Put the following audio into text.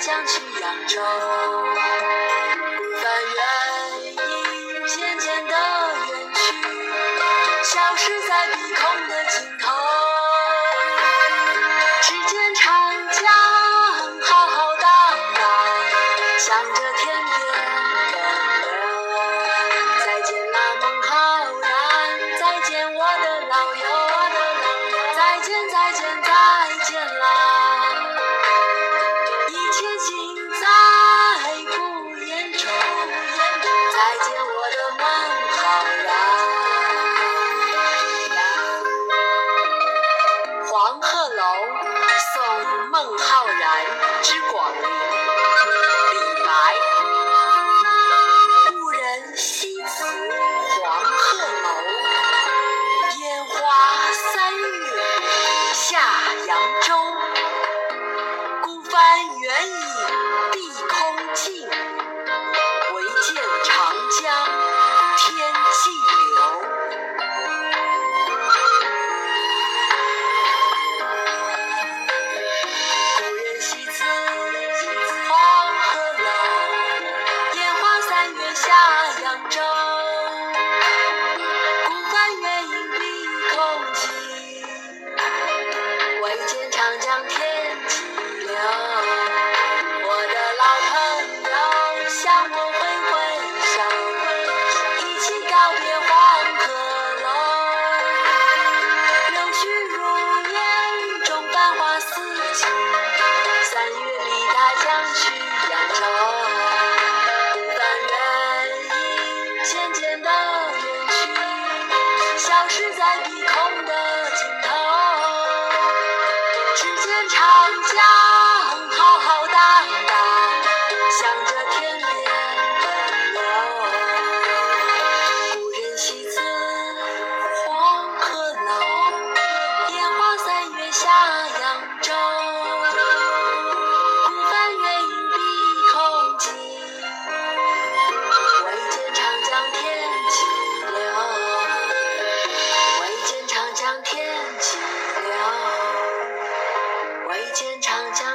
将去扬州。孤帆远影渐渐地远去，消失在碧空的尽头。只见长江浩浩荡荡，向着天再见，我的孟浩然。黄鹤楼送孟浩然之广陵。李白。故人西辞黄鹤楼，烟花三月下扬州。孤帆远影碧空尽，碧空尽，唯见长江天际流。我的老朋友向我挥挥手，一起告别黄鹤楼。柳絮如烟，中繁花似锦。三月里，他将去扬州。孤帆远影渐渐地远去，消失在只见长江。